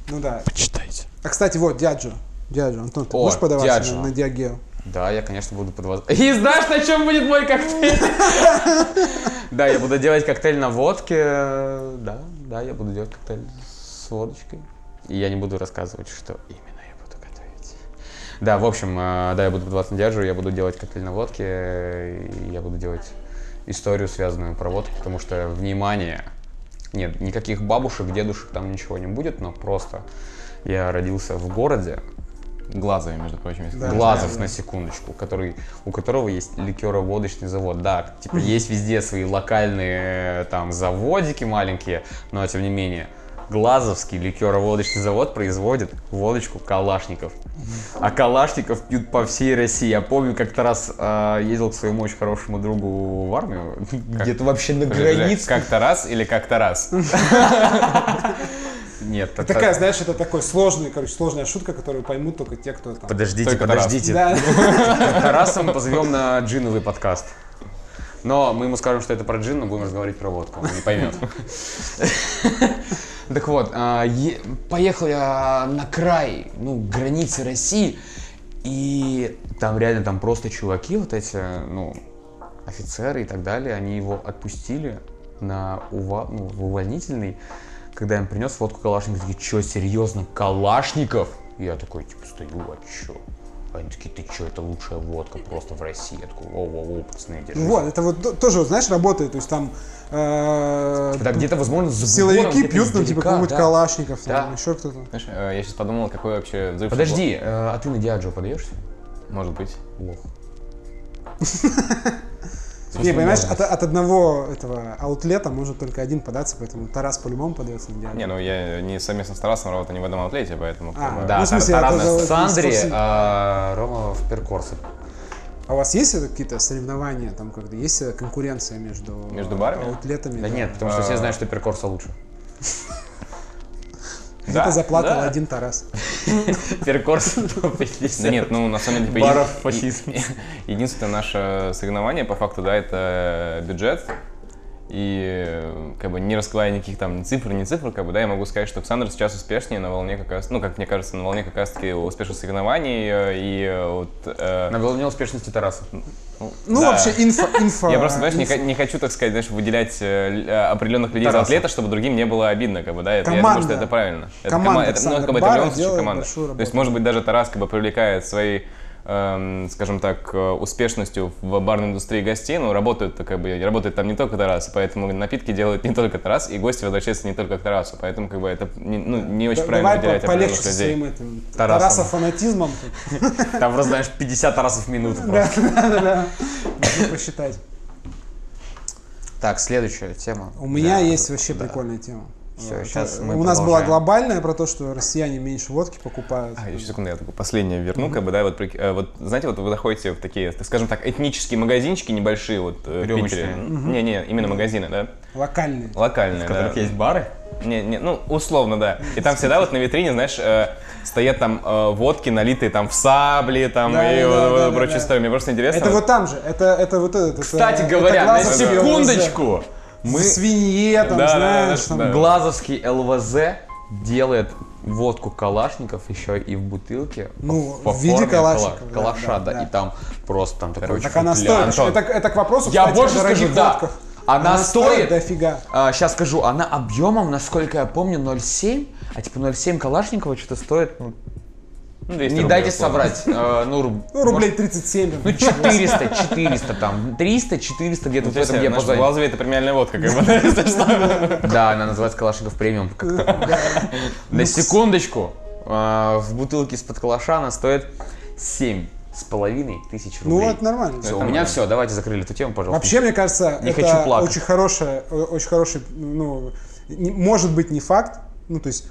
ну да. Почитайте. А, кстати, вот, Диаджо. Диаджо, Антон, ты подаваться Diageo. на, на Диагео? Да, я, конечно, буду подвозить. И знаешь, на чем будет мой коктейль? Да, я буду делать коктейль на водке. Да, да, я буду делать коктейль с водочкой. И я не буду рассказывать, что именно я буду готовить. Да, в общем, э, да, я буду на Диаджо, я буду делать коктейль на водке, я буду делать историю, связанную про водку, потому что, внимание, нет, никаких бабушек, дедушек там ничего не будет, но просто я родился в городе, Глазами, между прочим, Да. Глазов да. на секундочку, который, у которого есть ликероводочный завод. Да, типа есть везде свои локальные э, там заводики маленькие, но тем не менее. Глазовский ликероводочный завод производит водочку Калашников. А Калашников пьют по всей России. Я помню, как-то раз э, ездил к своему очень хорошему другу в армию, где-то вообще на границе. Как-то раз или как-то раз? Нет, Это такая, знаешь, это такой сложный, короче, сложная шутка, которую поймут только те, кто там... Подождите, Только Тарас. подождите. Да. Тараса мы позовем на джиновый подкаст. Но мы ему скажем, что это про джин, но будем разговаривать про водку, он не поймет. Так вот, а, поехал я на край, ну, границы России, и там реально там просто чуваки вот эти, ну, офицеры и так далее, они его отпустили на ува- ну, в увольнительный, когда я им принес водку Калашников, такие, что, серьезно, Калашников? И я такой, типа, стою, а чё? Они такие, ты чё, это лучшая водка просто в России. Я такой, воу-воу-воу, пацаны, держись. Вот, это вот то- тоже, знаешь, работает. То есть там э, Да, где-то, возможно, за силовики пьют, ну, типа, какой-нибудь да. Калашников, там, Да. еще кто-то. Знаешь, э, я сейчас подумал, какой вообще взрыв Подожди, э, а ты на Диаджо подаешься? Может быть. Лох. Не, понимаешь, от, от одного этого аутлета может только один податься, поэтому Тарас по-любому подается на диагноз. Не, ну я не совместно с Тарасом работаю не в одном атлете, поэтому... А, бы- Да, Ну, в смысле, Тарас на Сандре, а Рома в Перкорсе. А у вас есть какие-то соревнования, там как-то есть конкуренция между, Между барами? аутлетами? Да нет, потому что А. все знают, что Перкорса лучше. Да, заплакал да. один Тарас. Перкорс Да нет, ну на самом деле... Баров фашизм. Единственное наше соревнование, по факту, да, это бюджет. И как бы не раскрывая никаких там ни цифр, ни цифр, как бы, да, я могу сказать, что Александр сейчас успешнее на волне как раз, ну, как мне кажется, на волне как раз таки успешных соревнований э, и э, вот... э, На волне успешности Тараса. Ну, Да. вообще, инфо, инфо. Я просто, знаешь, не, инфо- х- не хочу, так сказать, знаешь, выделять э, э, определенных людей Тараса. за атлета, чтобы другим не было обидно, как бы, да, это, я Команда. думаю, что это правильно. Это Команда кома- это, ну, как бы, это в любом случае команда. То есть, может быть, даже Тарас, как бы, привлекает эм, скажем так, э, успешностью в барной индустрии гостей, но работают, как бы, работает там не только Тарас, поэтому напитки делают не только Тарас, и гости возвращаются не только к Тарасу, поэтому, как бы, это не, ну, не очень Да- правильно Давай выделять определенных со людей. своим этим Тарасом. Тараса фанатизмом. Там просто, знаешь, 50 Тарасов в минуту. Да, да, да, да. Нужно посчитать. Так, следующая тема. У меня есть вообще прикольная тема. Это- щас мы У нас была глобальная про то, что россияне меньше водки покупают. А, еще секунду, я такое последнее верну, как бы, да, вот, э, вот, знаете, вот вы заходите в такие, так скажем так, этнические магазинчики небольшие, вот, э, в Рюмочные. Питере. Не-не, именно магазины, да, Локальные. локальные, В которых да. есть бары? Не, не, ну, условно, да. И там всегда вот на витрине, знаешь, э, стоят там э, водки, налитые там в сабли, там, Да, и да, вот, да, вот да, прочие да. истории. Мне просто интересно. Это вот там же. Это, это вот этот. Кстати это, говоря, это на секундочку, Мы... Свинье, там, Да, да, знаешь, да, там. да. Глазовский ЛВЗ делает водку Калашников еще и в бутылке. Ну, по в виде форме Калашников, кала- да, Калаша, да, да, да. и там просто там такой Так очень она стоит. Антон. Это, это к вопросу, Я кстати, больше скажу, да. водках. Она стоит- дофига. сейчас скажу, она объемом, насколько я помню, 0,7, а типа 0,7 Калашникова что-то стоит, ну, Ну, 200 не рублей, дайте условно. соврать, э, ну, руб- Ну, рублей 37. там. Ну, 400, 400 там, 300, 400 где-то в То есть, этом э, знаешь, в диапазоне. Глазове это премиальная водка, как бы. Да, она называется Калашников премиум. На секундочку, а, в бутылке из-под калаша она стоит 7 с половиной тысяч Ну, рублей. это нормально. Все, у меня все, давайте закрыли эту тему, пожалуйста. Вообще, мне кажется, Не это хочу плакать. очень хорошая, э, очень хороший, ну, не- может быть не факт, ну, то есть,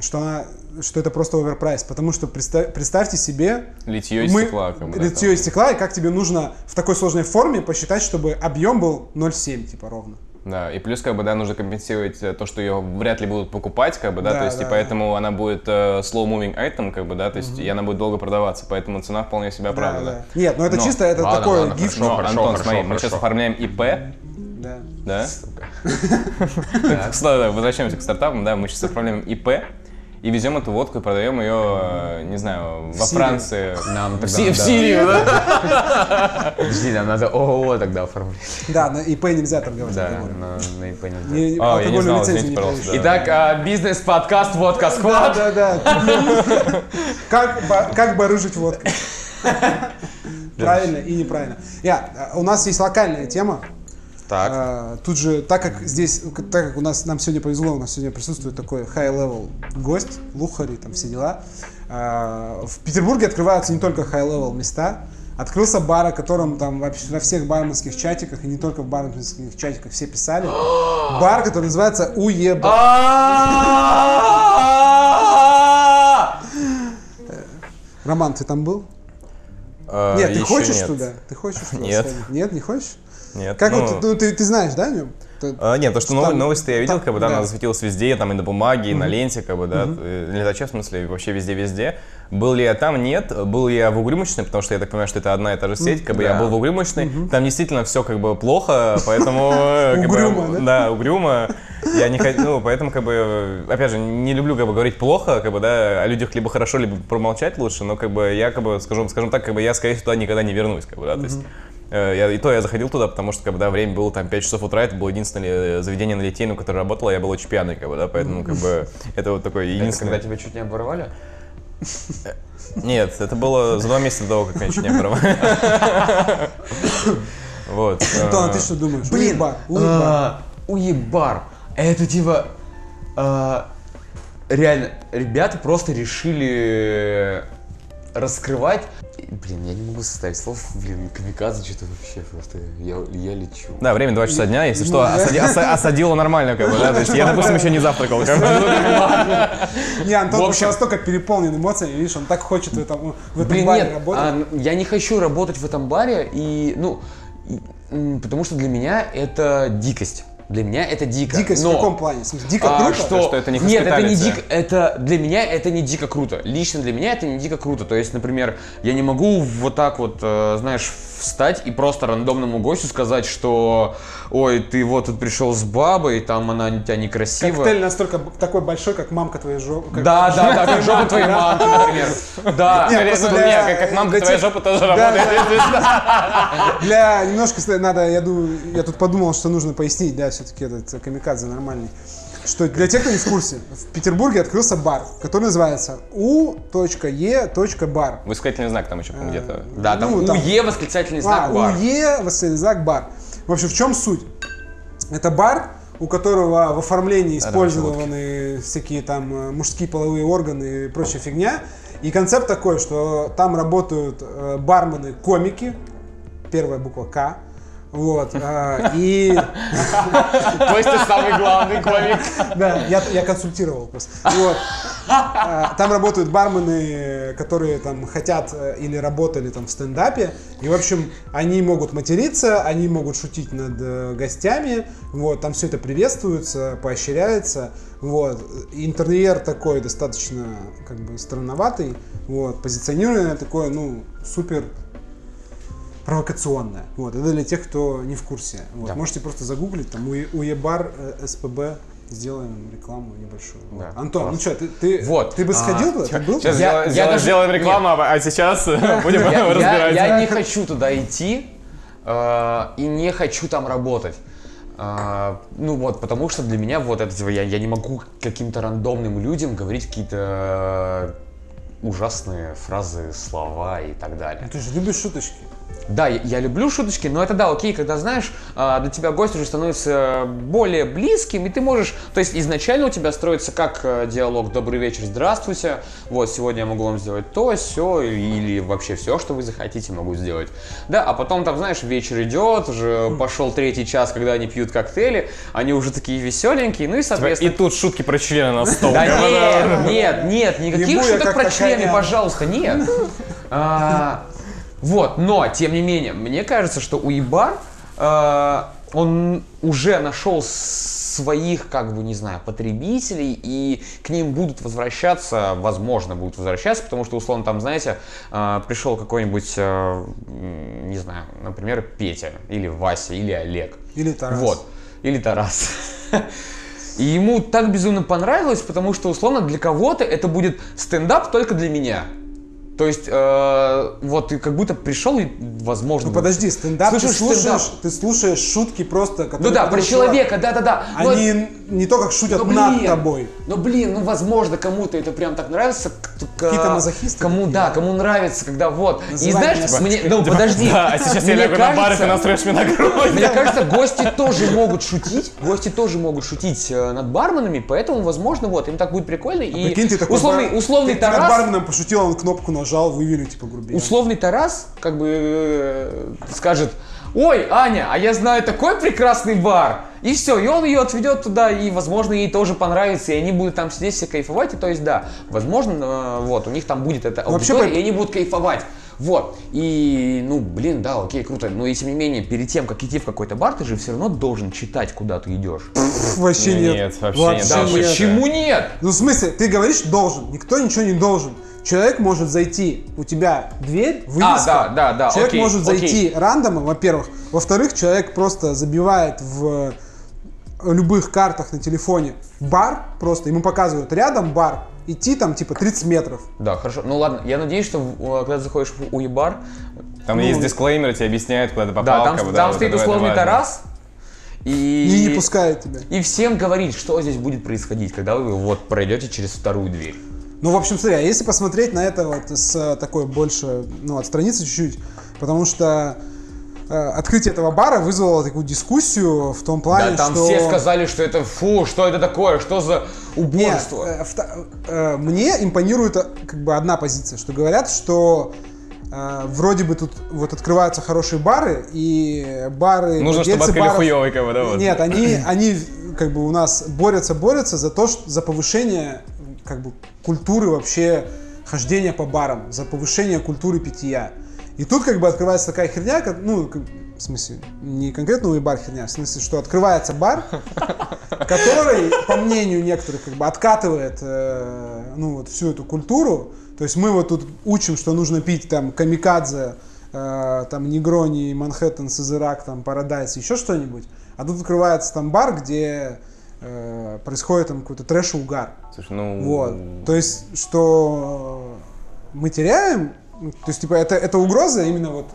что она, что это просто оверпрайс, потому что представь- представьте себе, Литье из мы- стекла, как бы, да, литье там. из стекла, и как тебе нужно в такой сложной форме посчитать, чтобы объем был 0,7, типа, ровно. Да, и плюс, как бы, да, нужно компенсировать э, то, что ее вряд ли будут покупать, как бы, да, Да, то есть, да, и поэтому она будет э, slow-moving item, как бы, да, то есть, и она будет долго продаваться, поэтому цена вполне себе Да, оправдана. да. Нет, ну это Но- чисто, это ладно, ладно, гифт. Но, Хорошо, Антон, хорошо, смотри, мы хорошо. сейчас оформляем ИП, Да. да? Снова возвращаемся к стартапам, да, мы сейчас оформляем ИП и везем эту водку и продаем ее, э, не знаю, во. Франции. Нам В, Си- в Сирию, да? Подожди, нам надо ООО тогда оформлять. Да, на ИП нельзя торговать Да, на, на ИП нельзя. Не- А, я не знал, извините, не пожалуйста. Итак, а, бизнес-подкаст «Водка Сквад». Да, да, да. Как, ба- как барыжить водкой. Правильно и неправильно. Я, а, у нас есть локальная тема. Так, А, Тут же, так как здесь, так как у нас нам сегодня повезло, у нас сегодня присутствует такой high-level гость, лухари, там все дела. А, В Петербурге открываются не только high-level места, Открылся бар, о котором там вообще во всех барменских чатиках, и не только в барменских чатиках все писали. Бар, который называется Уеба. А! Роман, ты там был? Э, Нет, ты хочешь туда? Ты хочешь Нет. Нет, не хочешь? Нет. Как ну, вот, ну, ты, ты знаешь, да, о нем? Ты- А, нет, то, что Там- ново- новости я видел, там- как бы, да, да. она засветилась везде, там и на бумаге, и на ленте, как бы, да, э, летаче, в смысле, вообще везде-везде. Был ли я там? Нет. Был ли я в Угрюмочной, потому что я так понимаю, что это одна и та же сеть, как бы я Да. был в Угрюмочной, там действительно все как бы плохо, поэтому... э, Угрюмо, да? Угрюмо. Я не хочу, ну, поэтому, как бы, э, опять же, не люблю, как бы, говорить плохо, как бы, да, о людях либо хорошо, либо промолчать лучше, но, как бы, я, как бы, скажу, скажем так, как бы, я, скорее всего, туда никогда не вернусь, как бы, да, то есть... э, Я, и то я заходил туда, потому что когда время было там 5 часов утра, это было единственное э, заведение на Литейном, которое работало, я был очень пьяный, как бы, да, поэтому как бы это вот такое Это единственное. когда тебя чуть не оборвали? Нет, это было за два месяца до того, как меня чуть не оборвали. Вот. Антон, а э, ты что думаешь? Блин, Уеба, уеба. а, уебар. Это типа... а, Реально, ребята просто решили раскрывать... Блин, я не могу составить слов. Блин, камикадзе что-то вообще просто... Я, я лечу. Да, время 2 часа дня, если Ну, что, да. осади- оса- осадило нормально, как бы, да, то есть я, допустим, еще не завтракал, как бы. Не, Антон в общем- настолько переполнен эмоциями, видишь, он так хочет в этом, в этом Блин, баре нет, работать. а, я не хочу работать в этом баре, и, ну, и, потому что для меня это дикость. Для меня это дико. Дикость но, в каком плане? В смысле, дико а, круто? Что, Что это не Нет, это не дико. Это для меня это не дико круто. Лично для меня это не дико круто. То есть, например, я не могу вот так вот, э, знаешь, встать и просто рандомному гостю сказать, что ой, ты вот тут пришел с бабой, там она у тебя некрасивая. Коктейль настолько такой большой, как мамка твоей жопы. Да, да, да, как жопа твоей мамки, например. Да. Как, мамка твоя тех- жопа тоже работает. Для немножко надо, я думаю, я тут подумал, что нужно пояснить, да, все-таки этот э, камикадзе нормальный. Что для тех, кто не в курсе, в Петербурге открылся бар, который называется u.e.бар. Высокательный знак там еще, где-то. Да, там Ну, там- УЕ восклицательный А, знак бар. УЕ, восклицательный знак, бар. В общем, в чем суть? Это бар, у которого в оформлении использованы всякие там э, мужские половые органы и прочая фигня. И концепт такой, что там работают э, бармены-комики, первая буква К, вот, э, и То есть ты самый главный комик. да, я, я консультировал просто. Вот. А, Там работают бармены, которые там хотят э, или работали там в стендапе. И, в общем, они могут материться, они могут шутить над э, гостями. Вот, там все это приветствуется, поощряется. Вот. Интерьер такой достаточно как бы странноватый. Вот. Позиционирование такое, ну, супер провокационное. Вот. Это для тех, кто не в курсе. Вот. Да. Можете просто загуглить, там УЕ- УЕБар, э, СПБ, сделаем рекламу небольшую. Вот. Да, Антон, класс. ну что, ты, ты, Вот, ты бы а, сходил туда? Ты был Сейчас? Я- сделаем- я сделаем, даже- сделаем рекламу, а а сейчас будем Я, я- разбирать. я не хочу туда идти э, и не хочу там работать. Э, ну вот, потому что для меня вот это, типа, я, я не могу каким-то рандомным людям говорить какие-то э, ужасные фразы, слова и так далее. Ну, Ты же любишь шуточки. Да, я, я люблю шуточки, но это да, окей, когда знаешь, а, для тебя гость уже становится более близким, и ты можешь, то есть изначально у тебя строится как э, диалог «Добрый вечер, здравствуйте», вот, сегодня я могу вам сделать то, все, или вообще все, что вы захотите, могу сделать. Да, а потом там, знаешь, вечер идет, уже пошел третий час, когда они пьют коктейли, они уже такие веселенькие, ну и, И соответственно... тут шутки про члены на стол. Да нет, нет, нет, никаких шуток про члены, пожалуйста, нет. Вот, но, тем не менее, мне кажется, что Уебар, э, он уже нашел своих, как бы, не знаю, потребителей, и к ним будут возвращаться, возможно, будут возвращаться, потому что, условно, там, знаете, э, пришел какой-нибудь, э, не знаю, например, Петя, или Вася, или Олег. Или Тарас. Вот. Или Тарас. И ему так безумно понравилось, потому что, условно, для кого-то это будет стендап только для меня. То есть, э, вот ты как будто пришел и, возможно... Ну подожди, стендап, ты Слушаешь слушаешь, стендап. ты слушаешь шутки просто, которые... Ну да, про человека, да-да-да. Но Они не то как шутят ну, над блин, тобой. Ну блин, ну возможно кому-то это прям так нравится. Какие-то мазохисты Кому, такие, да, кому нравится, когда вот. И Называй знаешь, меня мне, ну подожди. Да, а сейчас я Мне лягу на бар, и ты настроишь меня на грудь. Мне кажется, гости тоже могут шутить, гости тоже могут шутить э, над барменами, поэтому, возможно, вот, им так будет прикольно. и Прикинь, ты такой условный, условный ты над Тарас, барменом пошутил, он кнопку нажал, вывели, типа, грубее. условный Тарас, как бы, э, скажет, ой, Аня, а я знаю такой прекрасный бар. И все, и он ее отведет туда, и, возможно, ей тоже понравится, и они будут там сидеть все кайфовать, и то есть, да, возможно, э, вот, у них там будет эта Вообще, аудитория, по- и они будут кайфовать. Вот. И, ну, блин, да, окей, круто. Но и тем не менее, перед тем, как идти в какой-то бар, ты же все равно должен читать, куда ты идешь. Вообще нет. Нет, вообще нет. Да, нет. почему нет? Ну, в смысле, ты говоришь должен, никто ничего не должен. Человек может зайти, у тебя дверь, вывеска. да, да, да, Человек окей, может окей. зайти рандомом, во-первых. Во-вторых, человек просто забивает в любых картах на телефоне бар, просто ему показывают рядом бар, идти там типа 30 метров. Да, хорошо. Ну ладно, я надеюсь, что э, когда ты заходишь в уебар, Там Ну, есть дисклеймеры, тебе объясняют, куда ты попал. да, там, как бы, там вот стоит условный. Тарас, и... И не пускает тебя. И всем говорит, что здесь будет происходить, когда вы вот пройдете через вторую дверь. Ну, в общем, смотри, а если посмотреть на это вот с э, такой больше, ну, отстраниться чуть-чуть, потому что э, открытие этого бара вызвало такую дискуссию в том плане, да, там что... все сказали, что это фу, что это такое, что за Нет, убожество. э, э, мне импонирует э, как бы одна позиция, что говорят, что э, вроде бы тут вот открываются хорошие бары, и бары... Нужно, чтобы открыли баров- хуёвый, бы, да, вот. Нет, они, они как бы у нас борются, борются за то, что, за повышение как бы культуры вообще хождения по барам, за повышение культуры питья. И тут как бы открывается такая херня, как, ну, в смысле, не конкретно новый бар херня, в смысле, что открывается бар, который, по мнению некоторых, как бы откатывает, э, ну, вот всю эту культуру. То есть мы вот тут учим, что нужно пить там камикадзе э, там Негрони, Манхэттен, Сазерак, там Парадайз, еще что-нибудь. А тут открывается там бар, где э, происходит там какой-то трэш и угар. Слушай, ну... Вот. То есть, что мы теряем, ну, то есть, типа, это, это угроза именно вот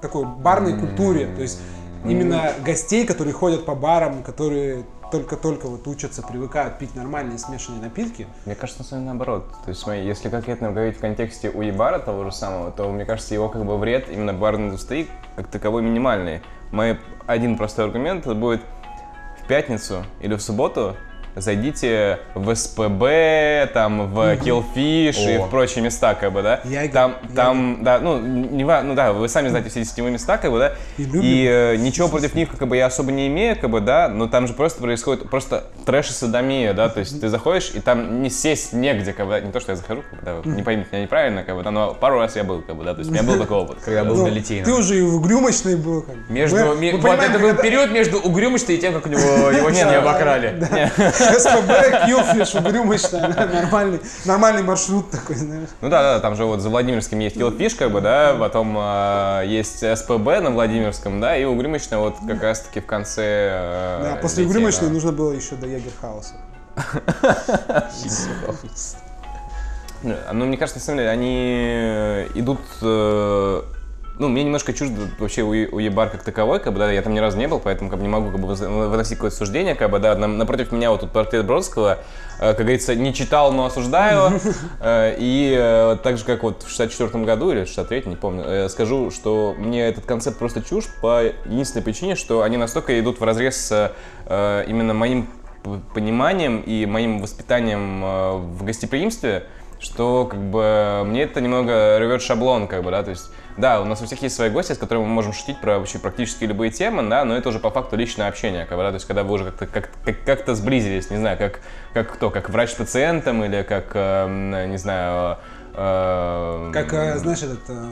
такой барной культуре. То есть, именно гостей, которые ходят по барам, которые только-только вот учатся, привыкают пить нормальные смешанные напитки. Мне кажется, на самом деле наоборот. То есть, смотри, если конкретно говорить в контексте уебара того же самого, то, мне кажется, его как бы вред именно барной индустрии как таковой минимальный. Мой один простой аргумент это будет в пятницу или в субботу зайдите в СПБ, там, в Killfish и в прочие места, как бы, да? Я- там, я- там, да, ну, не ва- ну да, вы сами знаете все эти сетевые места, как бы, да? И любим. э, ничего против них, как бы, я особо не имею, как бы, да, но там же просто происходит просто трэш и садомия, да, то есть ты заходишь, и там не сесть негде, как бы, да, не то, что я захожу, как бы, да, не поймите меня неправильно, как бы, да, но пару раз я был, как бы, да, то есть у меня был такой опыт. Когда был Ну, на Литейном. Ты уже и в Угрюмочной был. Как бы. Между, Мы- ми- мы вот понимаем, это был когда- период между Угрюмочной и тем, как у него его не обокрали. СПБ, Кьюфиш, Угрюмочная, нормальный, нормальный маршрут такой, знаешь. Ну да, да, там же вот за Владимирским есть Killfish, как бы, да, потом э, есть СПБ на Владимирском, да, и Угрюмочная вот как раз-таки в конце... э, Да, после Литейного. Угрюмочной нужно было еще до Егерхауса. Ну, мне кажется, на самом деле, они идут... ну, мне немножко чуждо вообще у- уебар как таковой, как бы, да, я там ни разу не был, поэтому как бы не могу как бы выносить какое-то суждение, как бы, да, напротив меня вот тут портрет Бродского, э, как говорится, не читал, но осуждаю, Э, и э, так же, как вот в 64 году или в 63 не помню, э, скажу, что мне этот концепт просто чушь по единственной причине, что они настолько идут в разрез с э, именно моим пониманием и моим воспитанием э, в гостеприимстве, что как бы мне это немного рвет шаблон, как бы, да, то есть, да, у нас у всех есть свои гости, с которыми мы можем шутить про вообще практически любые темы, да, но это уже по факту личное общение, как бы, да, то есть, когда вы уже как-то как, как, как-то сблизились, не знаю, как, как кто, как врач с пациентом или как, э, не знаю, э, Как, э, знаешь, этот э,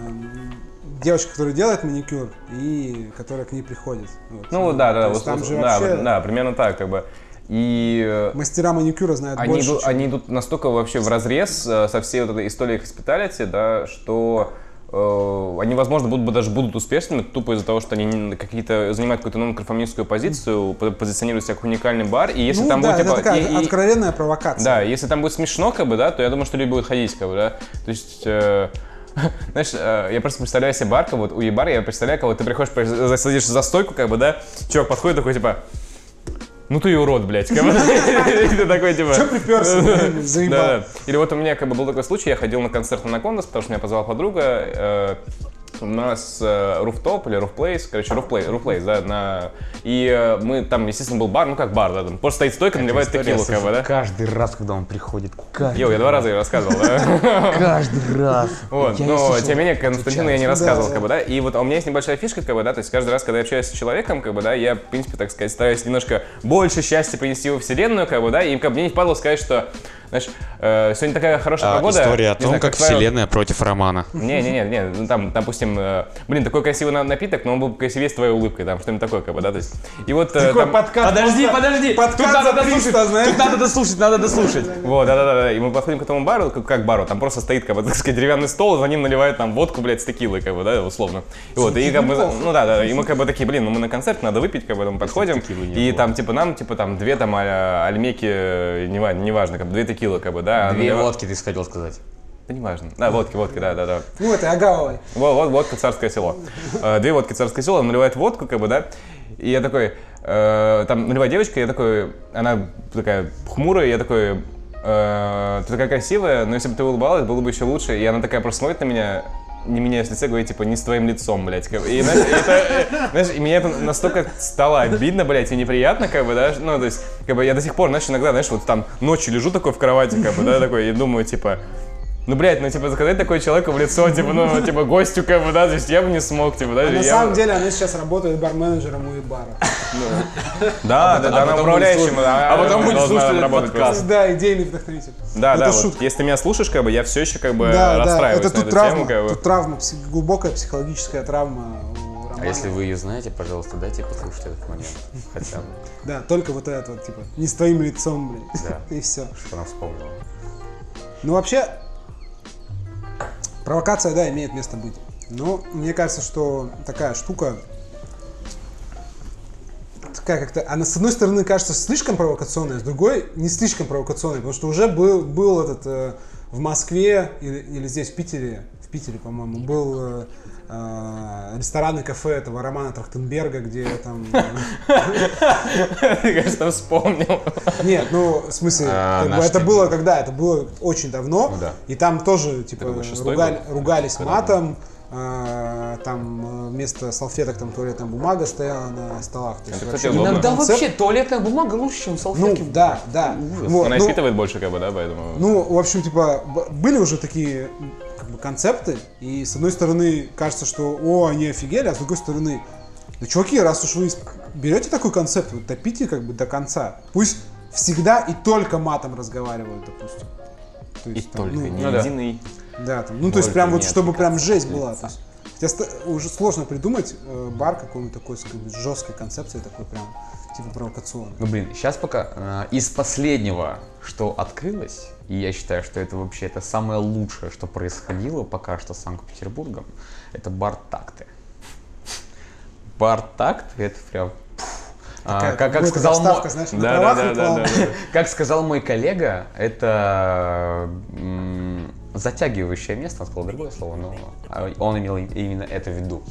девочка, которая делает маникюр и которая к ней приходит. Вот. ну, да, да, вот, там же да, вообще да, примерно так, как бы, и э, мастера маникюра знают они, больше, идут, чем- они идут настолько вообще в разрез э, со всей вот этой историей hospitality, да, что они, возможно, будут, даже будут успешными тупо из-за того, что они какие-то занимают какую-то нонконформистскую позицию, по- позиционируют себя как уникальный бар, и если ну, там да, будет это типа, такая и- откровенная провокация. да, если там будет смешно, как бы, да, то я думаю, что люди будут ходить, как бы, да. То есть, э, знаешь, э, я просто представляю себе бар, как вот у бар, я представляю, как вот ты приходишь, при- садишься за стойку, как бы, да, чувак подходит такой, типа, ну ты и урод, блядь, ты такой, типа... Чё приперся, заебал? Или вот у меня как бы был такой случай, я ходил на концерт на Кондас, потому что меня позвала подруга, э, у нас э, руфтоп или руфплейс, короче, руфплейс, руфплейс, да, на... И э, мы, там, естественно, был бар, ну как бар, да, там просто стоит стойка, наливает текилу, как бы, да. Каждый раз, когда он приходит, каждый, Йоу, я два раза ее рассказывал, да? каждый раз. Вот, но тем не менее, Константину я не рассказывал, как бы, да, и вот у меня есть небольшая фишка, как бы, да, то есть каждый раз, когда я общаюсь с человеком, как бы, да, я, в принципе, так сказать, стараюсь немножко больше счастья принести во вселенную, как бы, да, и как бы мне не впадло сказать, что, знаешь, э, сегодня такая хорошая А, погода. история о том, знаю, как твоя- вселенная против романа. Не-не-не, не, ну там, допустим, э, блин, такой красивый на- напиток, но он был бы красивее с твоей улыбкой, там, что-нибудь такое, как бы, да, то есть, и вот... э, Такой там- подкаст Подожди, просто- подожди, подкаст тут надо за 300, дослушать, знаешь? тут надо дослушать, надо дослушать. Вот, да-да-да, и мы подходим к этому бару, как, как бару, там просто стоит, как бы, так сказать, деревянный стол, за ним наливают там водку, блядь, с текилой, как бы, да, условно. И вот, и как бы, ну да, да, и мы как бы такие, блин, ну мы на концерт, надо выпить, как бы, мы подходим, и там, типа, нам, типа, там, две там а- альмеки, э, неважно, неважно, как бы, две текилы, как бы, да. Две налива- водки ты хотел сказать. Да неважно. Да, водки, водки, да, да, да. Ну, это Агавовой. Вот, вот, водка царское село. Э, Две водки царское село, он наливает водку, как бы, да. И я такой, э, там наливает девочка, я такой, она такая хмурая, я такой, э, ты такая красивая, но если бы ты улыбалась, было бы еще лучше. И она такая просто смотрит на меня, не меняя с лица, говорит, типа, не с твоим лицом, блядь. И, знаешь, это, э, знаешь, и меня это настолько стало обидно, блядь, и неприятно, как бы, да, ну, то есть, как бы, я до сих пор, знаешь, иногда, знаешь, вот там ночью лежу такой в кровати, как бы, да, такой, и думаю, типа, ну, блядь, ну, типа, заказать такое человеку в лицо, типа, ну, типа, гостю, как бы, да, то есть я бы не смог, типа, да. А на я- самом деле она сейчас работает барменеджером у бара. Да, да, да, она управляющим, а а потом будет слушать подкаст. Да, идейный вдохновитель. Да, Ну, да, если ты меня слушаешь, как бы, я все еще, как бы, Да, да, расстраиваюсь это на тут эту травма, тему, как бы. тут травма, глубокая психологическая травма. А если вы ее знаете, пожалуйста, дайте послушать этот момент. Хотя бы, Да, только вот это вот, типа, не с твоим лицом, блин. Да. И все. что она вспомнила. Ну, вообще, провокация, да, имеет место быть. Ну, мне кажется, что такая штука такая как-то, она с одной стороны кажется слишком провокационная, с другой не слишком провокационная, потому что уже был, был этот э, в Москве или, или здесь в Питере, в Питере, по-моему, был э, э, ресторан и кафе этого Романа Трахтенберга, где там... Ты, конечно, вспомнил. Нет, ну, в смысле, А, как бы наш это было когда? Это было очень давно, Ну и там тоже, типа, ругались матом, а, там э, вместо салфеток там туалетная бумага стояла на столах. То есть Это, вообще. Иногда концепт- вообще туалетная бумага лучше, чем Ну, салфетки. да, да. Вот, Она ну, больше, как бы, да, поэтому... ну, в общем, типа, были уже такие как бы, концепты, и с одной стороны кажется, что о, они офигели, а с другой стороны, да чуваки, раз уж вы берете такой концепт, вот топите как бы до конца. Пусть всегда и только матом разговаривают, допустим. То И есть, там, только ну, не ну единый. Да, там, ну то есть прям вот чтобы прям жесть была. То есть, ста- уже сложно придумать э, бар какой-нибудь такой с жесткой концепцией, такой прям типа провокационный. Ну блин, сейчас пока э, из последнего, что открылось, и я считаю, что это вообще это самое лучшее, что происходило пока что с Санкт-Петербургом, это бар такты. Бар такт это прям. А, Такая, как, как будто сказал мой- знаешь, на Да, да, да, да, да, да. как сказал мой коллега, это затягивающее место, он сказал другое слово, но а, он имел именно это в виду.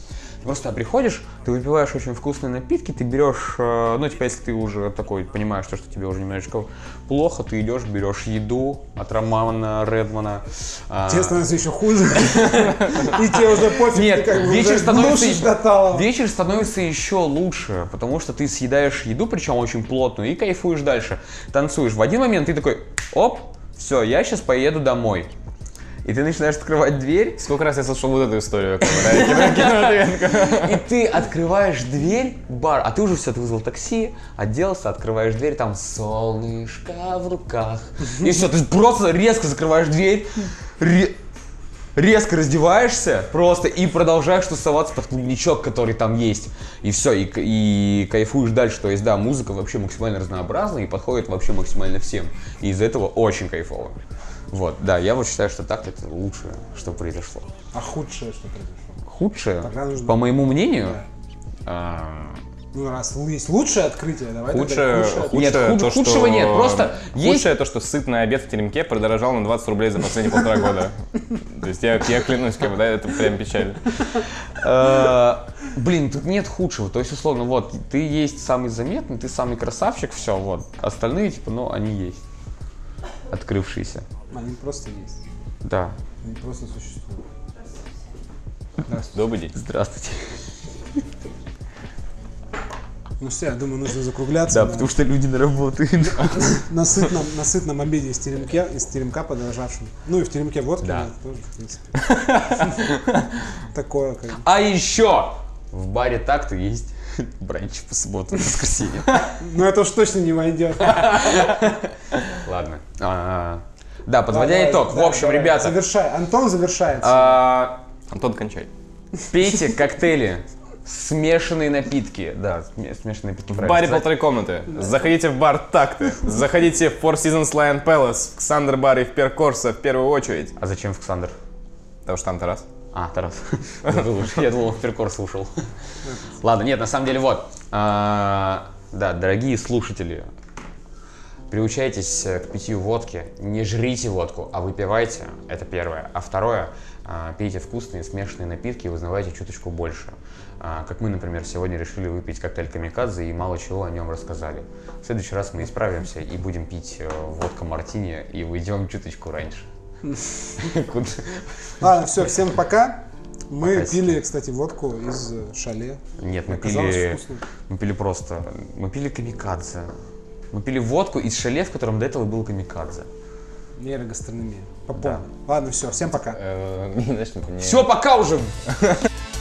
Просто приходишь, ты выпиваешь очень вкусные напитки, ты берешь, э, ну, типа, если ты уже такой понимаешь, то, что тебе уже немножечко плохо, ты идешь, берешь еду от Романа Редмана. а, Тебе становится еще хуже. И тебе уже пофиг, Нет, ты как бы вечер становится, вечер становится еще лучше, потому что ты съедаешь еду, причем очень плотную, и кайфуешь дальше. Танцуешь. В один момент ты такой, оп, все, я сейчас поеду домой. И ты начинаешь открывать дверь, Сколько раз я слышал вот эту историю, и ты открываешь дверь, бар, а ты уже все, ты вызвал такси, оделся, открываешь дверь, там солнышко в руках. И все, ты просто резко закрываешь дверь, ре- резко раздеваешься просто и продолжаешь тусоваться под клубничок, который там есть. И все, и, и кайфуешь дальше. То есть, да, музыка вообще максимально разнообразна и подходит вообще максимально всем. И из-за этого очень кайфово. Вот, да, я вот считаю, что так это лучшее, что произошло. А худшее, что произошло? Худшее, Тогда нужно- по моему мнению, Да. а, Ну, раз есть лучшее открытие, давай тогда Худшее, худшее. Нет, худшее худ- то, что... худшего нет, просто есть- Худшее то, что сытный обед в теремке продорожал на 20 рублей за последние полтора года. То есть я, я клянусь, как бы, да, это прям печаль. Э, Блин, тут нет худшего. То есть, условно, вот, ты есть самый заметный, ты самый красавчик, все, вот. Остальные, типа, ну, они есть. Открывшиеся. Они просто есть. Да. Они просто существуют. Добрый день. Здравствуйте. Ну все, я думаю, нужно закругляться. Да, на- потому что люди на работу на сытном, на сытном обеде из теремке, из теремка подорожавшем. Ну и в теремке водки, Да. тоже, в принципе. Такое, как. А еще в баре так-то есть бранч по субботу и воскресенье. Ну это уж точно не войдет. Ладно. Да, подводя Давай, итог. В да, общем, давай, ребята, Завершай. Антон завершает. а, Антон, кончай. пейте коктейли, смешанные напитки. Да, сме- смешанные напитки. В баре полторы комнаты. Заходите в бар Такты. Заходите в Four Seasons Lion Palace, в Ксандр бар и в Перкорса в первую очередь. А зачем в Александр? Потому что там Тарас. А, Тарас. Я думал, в перкор слушал. Ладно, нет, на самом деле вот. А, Да, дорогие слушатели, приучайтесь э, к питью водки, не жрите водку, а выпивайте, это первое. А второе, а, пейте вкусные смешанные напитки и узнавайте чуточку больше. А, Как мы, например, сегодня решили выпить коктейль Камикадзе и мало чего о нем рассказали. В следующий раз мы исправимся и будем пить э, водка мартини и уйдем чуточку раньше. Ладно, все, всем пока. Мы Пока. пили, кстати, водку из э, шале. Нет, мы пили, мы пили просто, мы пили камикадзе. Мы пили водку из шале, в котором до этого был камикадзе. Нейрогастрономия. По полной. Ладно, все, всем пока. Э, знаешь, Все, пока уже!